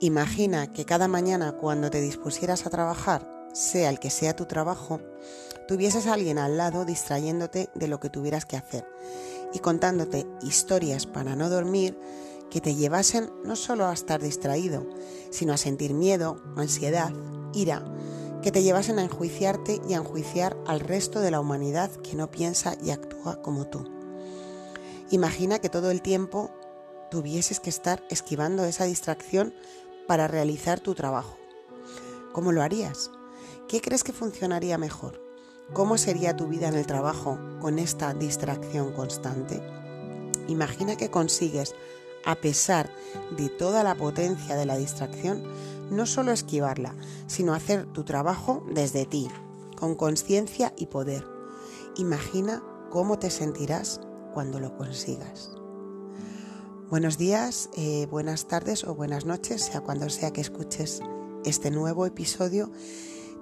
Imagina que cada mañana cuando te dispusieras a trabajar, sea el que sea tu trabajo, tuvieses a alguien al lado distrayéndote de lo que tuvieras que hacer y contándote historias para no dormir que te llevasen no solo a estar distraído, sino a sentir miedo, ansiedad, ira, que te llevasen a enjuiciarte y a enjuiciar al resto de la humanidad que no piensa y actúa como tú. Imagina que todo el tiempo tuvieses que estar esquivando esa distracción para realizar tu trabajo. ¿Cómo lo harías? ¿Qué crees que funcionaría mejor? ¿Cómo sería tu vida en el trabajo con esta distracción constante? Imagina que consigues, a pesar de toda la potencia de la distracción, no solo esquivarla, sino hacer tu trabajo desde ti, con conciencia y poder. Imagina cómo te sentirás cuando lo consigas. Buenos días, eh, buenas tardes o buenas noches, sea cuando sea que escuches este nuevo episodio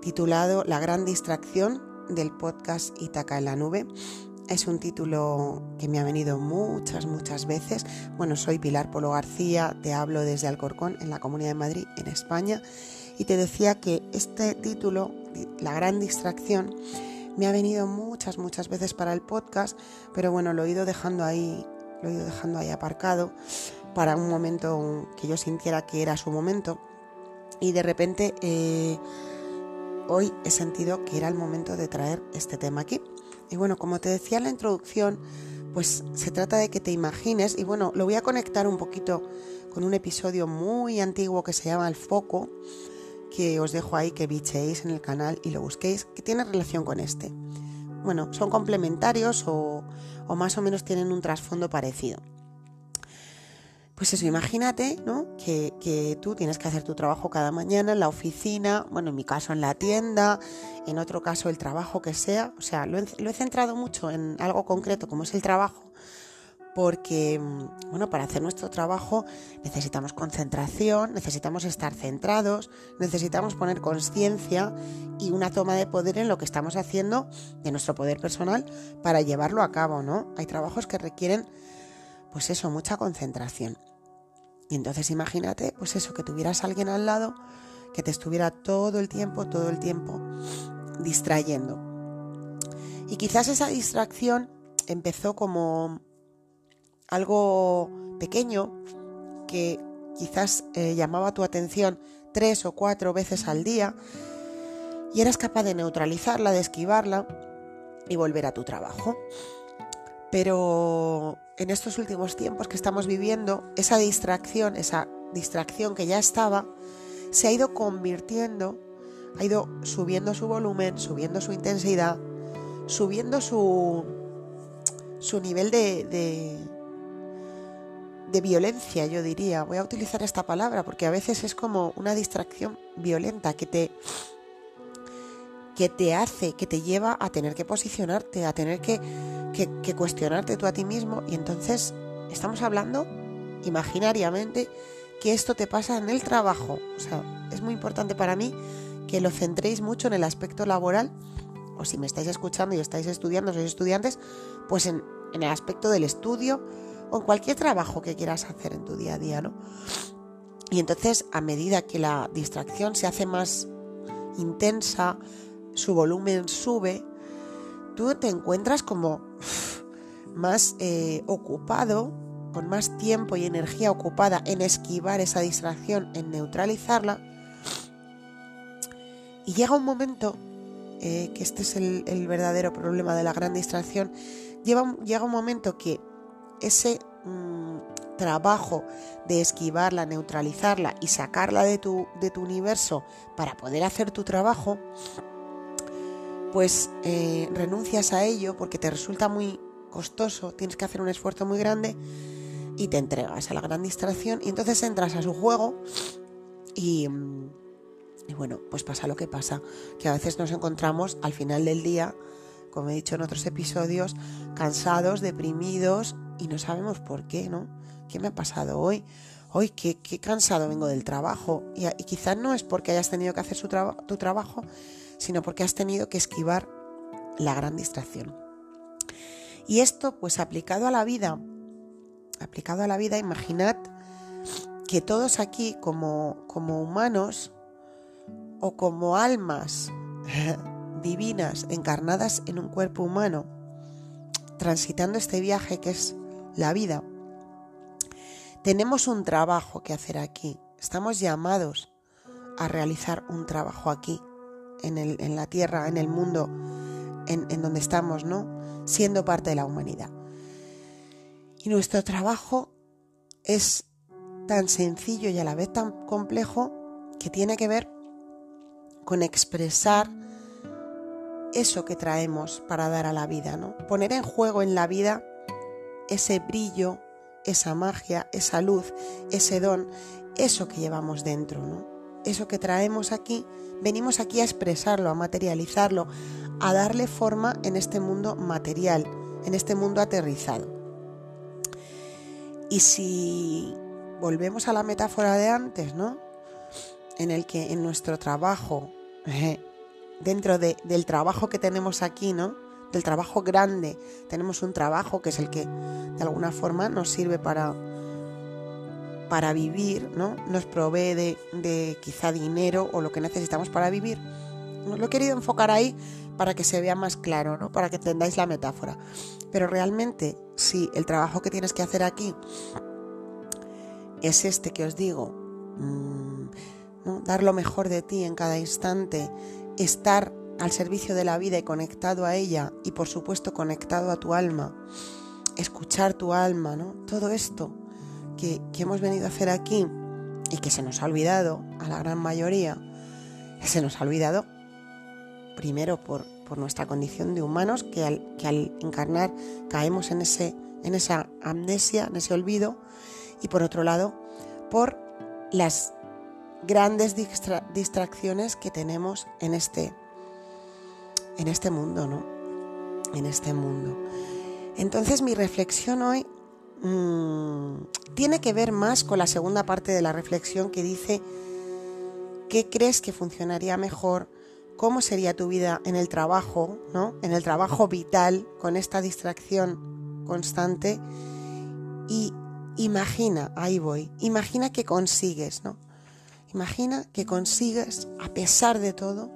titulado La gran distracción del podcast Itaca en la nube. Es un título que me ha venido muchas, muchas veces. Bueno, soy Pilar Polo García, te hablo desde Alcorcón, en la Comunidad de Madrid, en España, y te decía que este título, La gran distracción, me ha venido muchas, muchas veces para el podcast, pero bueno, lo he ido dejando ahí lo he ido dejando ahí aparcado para un momento que yo sintiera que era su momento. Y de repente eh, hoy he sentido que era el momento de traer este tema aquí. Y bueno, como te decía en la introducción, pues se trata de que te imagines, y bueno, lo voy a conectar un poquito con un episodio muy antiguo que se llama El Foco, que os dejo ahí que bichéis en el canal y lo busquéis, que tiene relación con este. Bueno, son complementarios o, o más o menos tienen un trasfondo parecido. Pues eso, imagínate, ¿no? Que, tú tienes que hacer tu trabajo cada mañana en la oficina, bueno, en mi caso en la tienda, en otro caso el trabajo que sea. O sea, lo he, centrado mucho en algo concreto como es el trabajo, porque, mm, bueno, para hacer nuestro trabajo necesitamos concentración, necesitamos estar centrados, necesitamos poner conciencia y una toma de poder en lo que estamos haciendo de nuestro poder personal para llevarlo a cabo, ¿no? Hay trabajos que requieren pues eso, mucha concentración. Y entonces imagínate, pues eso, que tuvieras alguien al lado que te estuviera todo el tiempo, todo el tiempo distrayendo. Y quizás esa distracción empezó como algo pequeño que quizás eh, llamaba tu atención tres o cuatro veces al día y eras capaz de neutralizarla, de esquivarla y volver a tu trabajo. Pero en estos últimos tiempos que estamos viviendo, esa distracción, esa distracción que ya estaba, se ha ido convirtiendo, ha ido subiendo su volumen, subiendo su intensidad, subiendo su, su nivel de, de, de violencia, yo diría. Voy a utilizar esta palabra porque a veces es como una distracción violenta que te que te hace, que te lleva a tener que posicionarte, a tener que, cuestionarte tú a ti mismo. Y entonces estamos hablando imaginariamente que esto te pasa en el trabajo. O sea, es muy importante para mí que lo centréis mucho en el aspecto laboral, o si me estáis escuchando y estáis estudiando, sois estudiantes, pues en, en el aspecto del estudio o cualquier trabajo que quieras hacer en tu día a día, ¿no? Y entonces, a medida que la distracción se hace más intensa, su volumen sube, tú te encuentras como más eh, ocupado, con más tiempo y energía ocupada en esquivar esa distracción, en neutralizarla. Y llega un momento, eh, que este es el, verdadero problema de la gran distracción, llega un momento que ese mm, trabajo de esquivarla, neutralizarla y sacarla de tu, de tu universo para poder hacer tu trabajo, pues eh, renuncias a ello porque te resulta muy costoso, tienes que hacer un esfuerzo muy grande y te entregas a la gran distracción y entonces entras a su juego y, mm, y bueno, pues pasa lo que pasa, que a veces nos encontramos al final del día, como he dicho en otros episodios, cansados, deprimidos y no sabemos por qué, ¿no? ¿Qué me ha pasado hoy? Hoy, qué, qué cansado vengo del trabajo. Y, quizás no es porque hayas tenido que hacer tu trabajo, sino porque has tenido que esquivar la gran distracción. Y esto, pues aplicado a la vida, aplicado a la vida, imaginad que todos aquí como, como humanos o como almas divinas encarnadas en un cuerpo humano, transitando este viaje que es la vida, tenemos un trabajo que hacer aquí. Estamos llamados a realizar un trabajo aquí, en, el, en la tierra, en el mundo, en, en donde estamos, ¿no? Siendo parte de la humanidad. Y nuestro trabajo es tan sencillo y a la vez tan complejo que tiene que ver con expresar eso que traemos para dar a la vida, ¿no? Poner en juego en la vida ese brillo, esa magia, esa luz, ese don, eso que llevamos dentro, ¿no? Eso que traemos aquí, venimos aquí a expresarlo, a materializarlo, a darle forma en este mundo material, en este mundo aterrizado. Y si volvemos a la metáfora de antes, ¿no? En el que en nuestro trabajo, dentro del trabajo que tenemos aquí, ¿no? Del trabajo grande, tenemos un trabajo que es el que de alguna forma nos sirve para, para vivir, ¿no? Nos provee de, quizá dinero o lo que necesitamos para vivir. Lo he querido enfocar ahí para que se vea más claro, ¿no? Para que entendáis la metáfora. Pero realmente, si el trabajo que tienes que hacer aquí es este que os digo, mm, dar lo mejor de ti en cada instante, estar al servicio de la vida y conectado a ella y por supuesto conectado a tu alma, escuchar tu alma, ¿no? Todo esto que, hemos venido a hacer aquí y que se nos ha olvidado a la gran mayoría, se nos ha olvidado primero por, por nuestra condición de humanos que al, que al encarnar caemos en, ese, en esa amnesia, en ese olvido, y por otro lado, por las grandes distracciones que tenemos en este, en este mundo, ¿no? En este mundo. Entonces mi reflexión hoy mm, tiene que ver más con la segunda parte de la reflexión que dice, ¿qué crees que funcionaría mejor? ¿Cómo sería tu vida en el trabajo, ¿no? En el trabajo vital, con esta distracción constante? Y Imagina, ahí voy, imagina que consigues, ¿no? Imagina que consigues, a pesar de todo,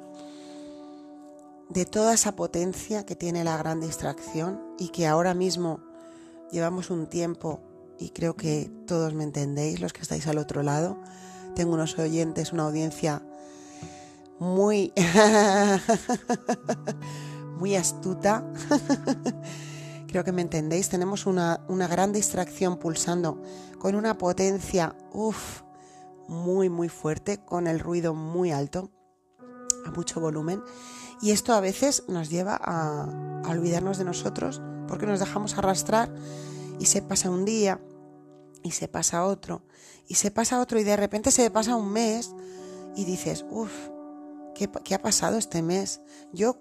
de toda esa potencia que tiene la gran distracción y que ahora mismo llevamos un tiempo, y creo que todos me entendéis, los que estáis al otro lado, tengo unos oyentes, una audiencia muy, muy astuta creo que me entendéis, tenemos una, gran distracción pulsando con una potencia, uff, muy, muy fuerte, con el ruido muy alto, a mucho volumen. Y esto a veces nos lleva a, olvidarnos de nosotros porque nos dejamos arrastrar y se pasa un día y se pasa otro y se pasa otro y de repente se pasa un mes y dices, uff, ¿qué, ¿qué ha pasado este mes? Yo,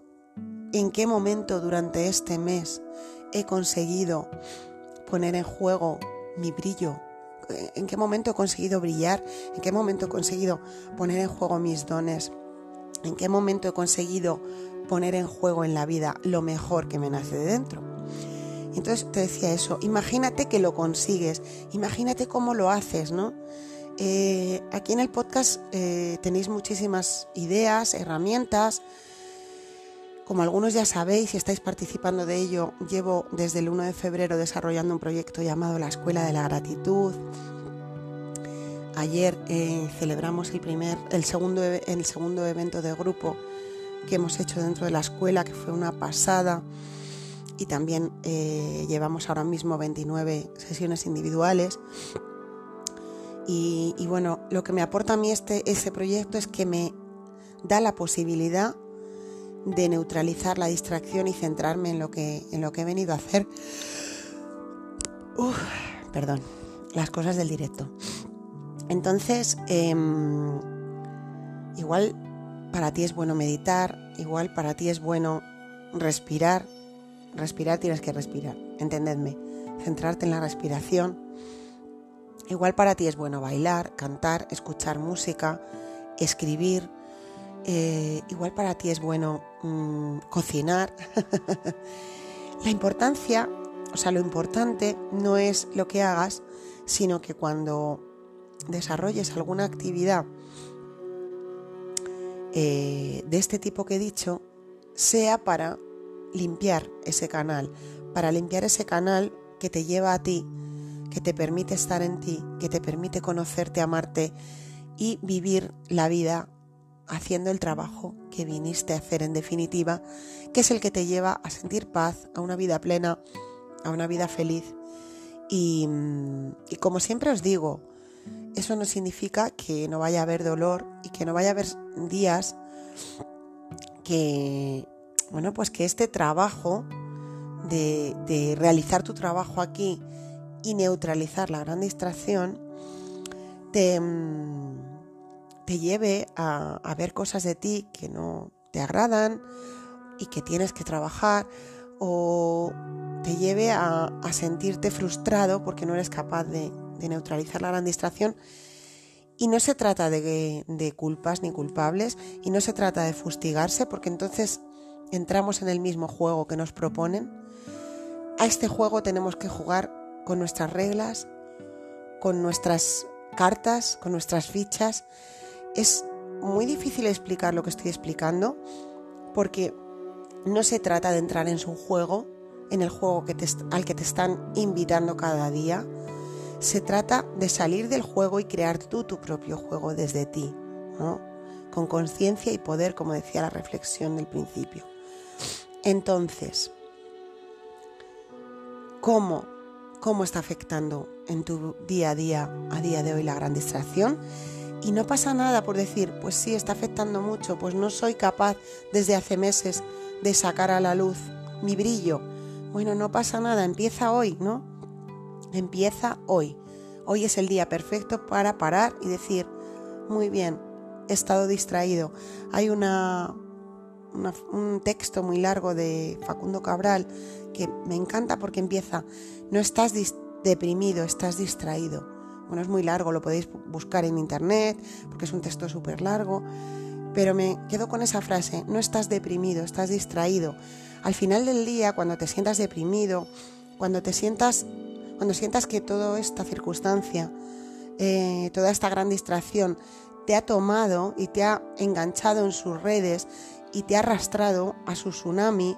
¿en qué momento durante este mes he conseguido poner en juego mi brillo? ¿En qué momento he conseguido brillar? ¿En qué momento he conseguido poner en juego mis dones? ¿En qué momento he conseguido poner en juego en la vida lo mejor que me nace de dentro? Entonces te decía eso, imagínate que lo consigues, imagínate cómo lo haces, ¿no? Eh, aquí en el podcast eh, tenéis muchísimas ideas, herramientas, como algunos ya sabéis y estáis participando de ello, llevo desde el 1 de febrero desarrollando un proyecto llamado La Escuela de la Gratitud. Ayer eh, celebramos el, primer, el, segundo, el segundo evento de grupo que hemos hecho dentro de la escuela, que fue una pasada. Y también eh, llevamos ahora mismo 29 sesiones individuales. Y, bueno, lo que me aporta a mí este, ese proyecto es que me da la posibilidad de neutralizar la distracción y centrarme en lo que, en lo que he venido a hacer. perdón, las cosas del directo. Entonces, em, igual para ti es bueno meditar, igual para ti es bueno respirar. Respirar tienes que respirar, entendedme. Centrarte en la respiración. Igual para ti es bueno bailar, cantar, escuchar música, escribir, eh, igual para ti es bueno mm, cocinar. la importancia, o sea, lo importante no es lo que hagas, sino que cuando desarrolles alguna actividad eh, de este tipo que he dicho, sea para limpiar ese canal, para limpiar ese canal que te lleva a ti, que te permite estar en ti, que te permite conocerte, amarte y vivir la vida haciendo el trabajo que viniste a hacer en definitiva, que es el que te lleva a sentir paz, a una vida plena, a una vida feliz. Y, y como siempre os digo, eso no significa que no vaya a haber dolor y que no vaya a haber días que, bueno, pues que este trabajo de, realizar tu trabajo aquí y neutralizar la gran distracción te, te lleve a, ver cosas de ti que no te agradan y que tienes que trabajar o te lleve a, sentirte frustrado porque no eres capaz de, de, neutralizar la gran distracción. Y no se trata de, de culpas ni culpables y no se trata de fustigarse porque entonces entramos en el mismo juego que nos proponen a este juego tenemos que jugar con nuestras reglas, con nuestras cartas, con nuestras fichas. Es muy difícil explicar lo que estoy explicando porque no se trata de entrar en su juego, en el juego al que te están invitando cada día. Se trata de salir del juego y crear tú tu propio juego desde ti, con conciencia y poder, como decía la reflexión del principio. Entonces, cómo, cómo está afectando en tu día a día, a día de hoy, la gran distracción. Y no pasa nada por decir, pues sí, está afectando mucho, pues no soy capaz desde hace meses de sacar a la luz mi brillo. Bueno, no pasa nada, empieza hoy, ¿no? Empieza hoy. Hoy es el día perfecto para parar y decir, muy bien, he estado distraído. Hay una, un texto muy largo de Facundo Cabral que me encanta porque empieza, no estás deprimido, estás distraído. Bueno, es muy largo, lo podéis buscar en internet porque es un texto súper largo, pero me quedo con esa frase, no estás deprimido, estás distraído. Al final del día, cuando te sientas deprimido, cuando te sientas, cuando sientas que toda esta circunstancia, eh, toda esta gran distracción te ha tomado y te ha enganchado en sus redes y te ha arrastrado a su tsunami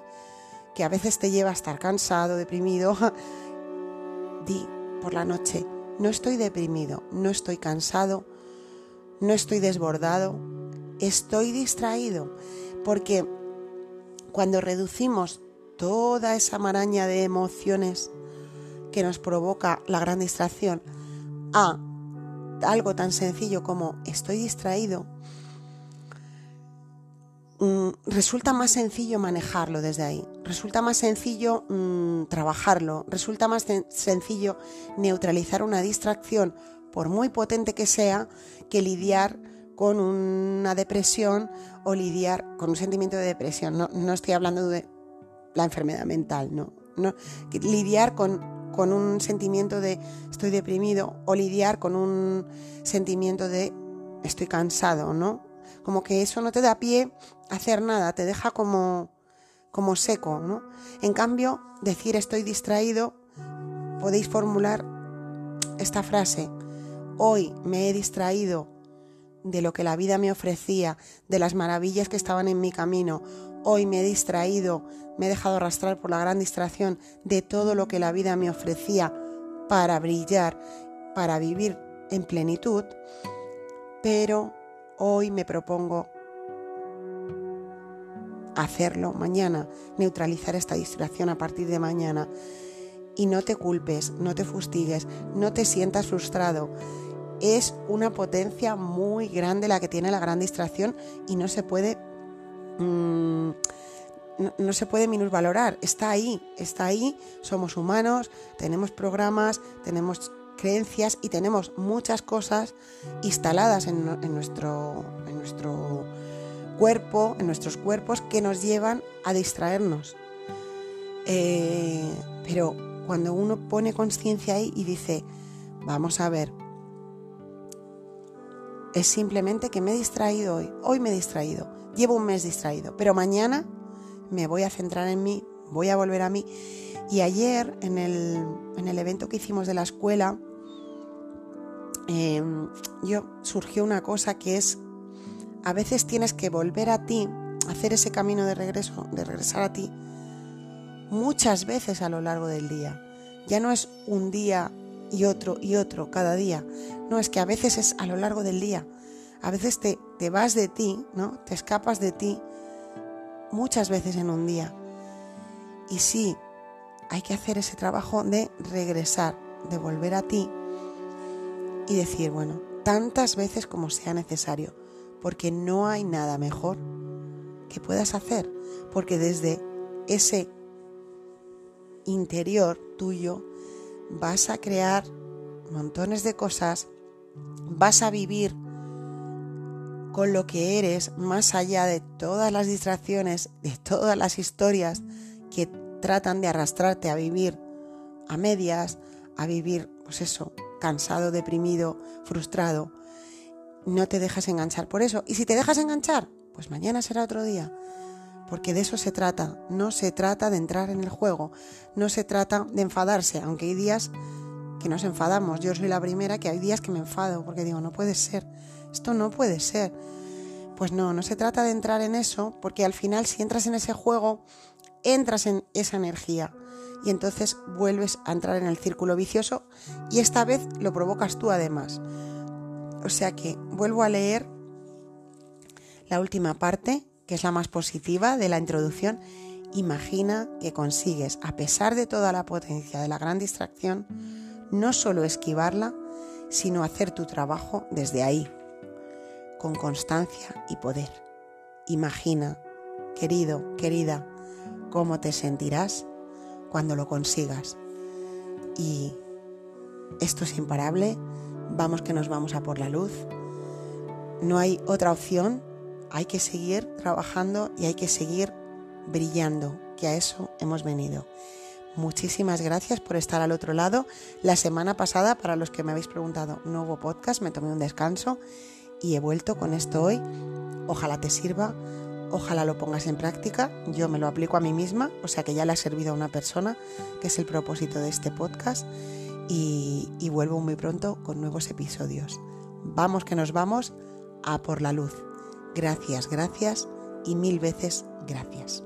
que a veces te lleva a estar cansado, deprimido, di por la noche, no estoy deprimido, no estoy cansado, no estoy desbordado, estoy distraído, porque cuando reducimos toda esa maraña de emociones que nos provoca la gran distracción a algo tan sencillo como estoy distraído, Mm, resulta más sencillo manejarlo desde ahí, resulta más sencillo mm, trabajarlo, resulta más sencillo neutralizar una distracción, por muy potente que sea, que lidiar con una depresión o lidiar con un sentimiento de depresión. No, estoy hablando de la enfermedad mental, no. no lidiar con, con un sentimiento de estoy deprimido o lidiar con un sentimiento de estoy cansado, ¿no? como que eso no te da pie a hacer nada, te deja como, como seco, ¿no? En cambio, decir estoy distraído, podéis formular esta frase, hoy me he distraído de lo que la vida me ofrecía, de las maravillas que estaban en mi camino, hoy me he distraído, me he dejado arrastrar por la gran distracción de todo lo que la vida me ofrecía para brillar, para vivir en plenitud, pero Hoy me propongo hacerlo mañana, neutralizar esta distracción a partir de mañana. Y no te culpes, no te fustigues, no te sientas frustrado. Es una potencia muy grande la que tiene la gran distracción y no se puede... Mm, no, se puede minusvalorar, está ahí, está ahí, somos humanos, tenemos programas, tenemos creencias y tenemos muchas cosas instaladas en, nuestro, en nuestro cuerpo, en nuestros cuerpos, que nos llevan a distraernos. Eh, pero cuando uno pone conciencia ahí y dice, vamos a ver, es simplemente que me he distraído hoy, hoy me he distraído, llevo un mes distraído, pero mañana me voy a centrar en mí, voy a volver a mí. Y ayer en el, en el evento que hicimos de la escuela, em, yo surgió una cosa que es, a veces tienes que volver a ti, hacer ese camino de regreso, de regresar a ti, muchas veces a lo largo del día. Ya no es un día y otro y otro cada día. No, es que a veces es a lo largo del día. A veces te, te vas de ti, ¿no? Te escapas de ti muchas veces en un día. Y sí, hay que hacer ese trabajo de regresar, de volver a ti y decir, bueno, tantas veces como sea necesario, porque no hay nada mejor que puedas hacer, porque desde ese interior tuyo vas a crear montones de cosas, vas a vivir con lo que eres más allá de todas las distracciones, de todas las historias que tratan de arrastrarte a vivir a medias, a vivir, pues eso, cansado, deprimido, frustrado. No te dejas enganchar por eso. Y si te dejas enganchar, pues mañana será otro día. Porque de eso se trata. No se trata de entrar en el juego. No se trata de enfadarse, aunque hay días que nos enfadamos. Yo soy la primera que hay días que me enfado porque digo, no puede ser. Esto no puede ser. Pues no, no se trata de entrar en eso, porque al final si entras en ese juego, entras en esa energía y entonces vuelves a entrar en el círculo vicioso y esta vez lo provocas tú además. O sea que vuelvo a leer la última parte, que es la más positiva de la introducción. Imagina que consigues, a pesar de toda la potencia de la gran distracción, no solo esquivarla, sino hacer tu trabajo desde ahí, con constancia y poder. Imagina, querido, querida, cómo te sentirás cuando lo consigas. Y esto es imparable, vamos que nos vamos a por la luz. No hay otra opción, hay que seguir trabajando y hay que seguir brillando, que a eso hemos venido. Muchísimas gracias por estar al otro lado. La semana pasada, para los que me habéis preguntado, no hubo podcast, me tomé un descanso y he vuelto con esto hoy. Ojalá te sirva, ojalá lo pongas en práctica. Yo me lo aplico a mí misma, o sea que ya le ha servido a una persona, que es el propósito de este podcast. Y, y vuelvo muy pronto con nuevos episodios. Vamos que nos vamos a por la luz. Gracias, gracias y mil veces gracias.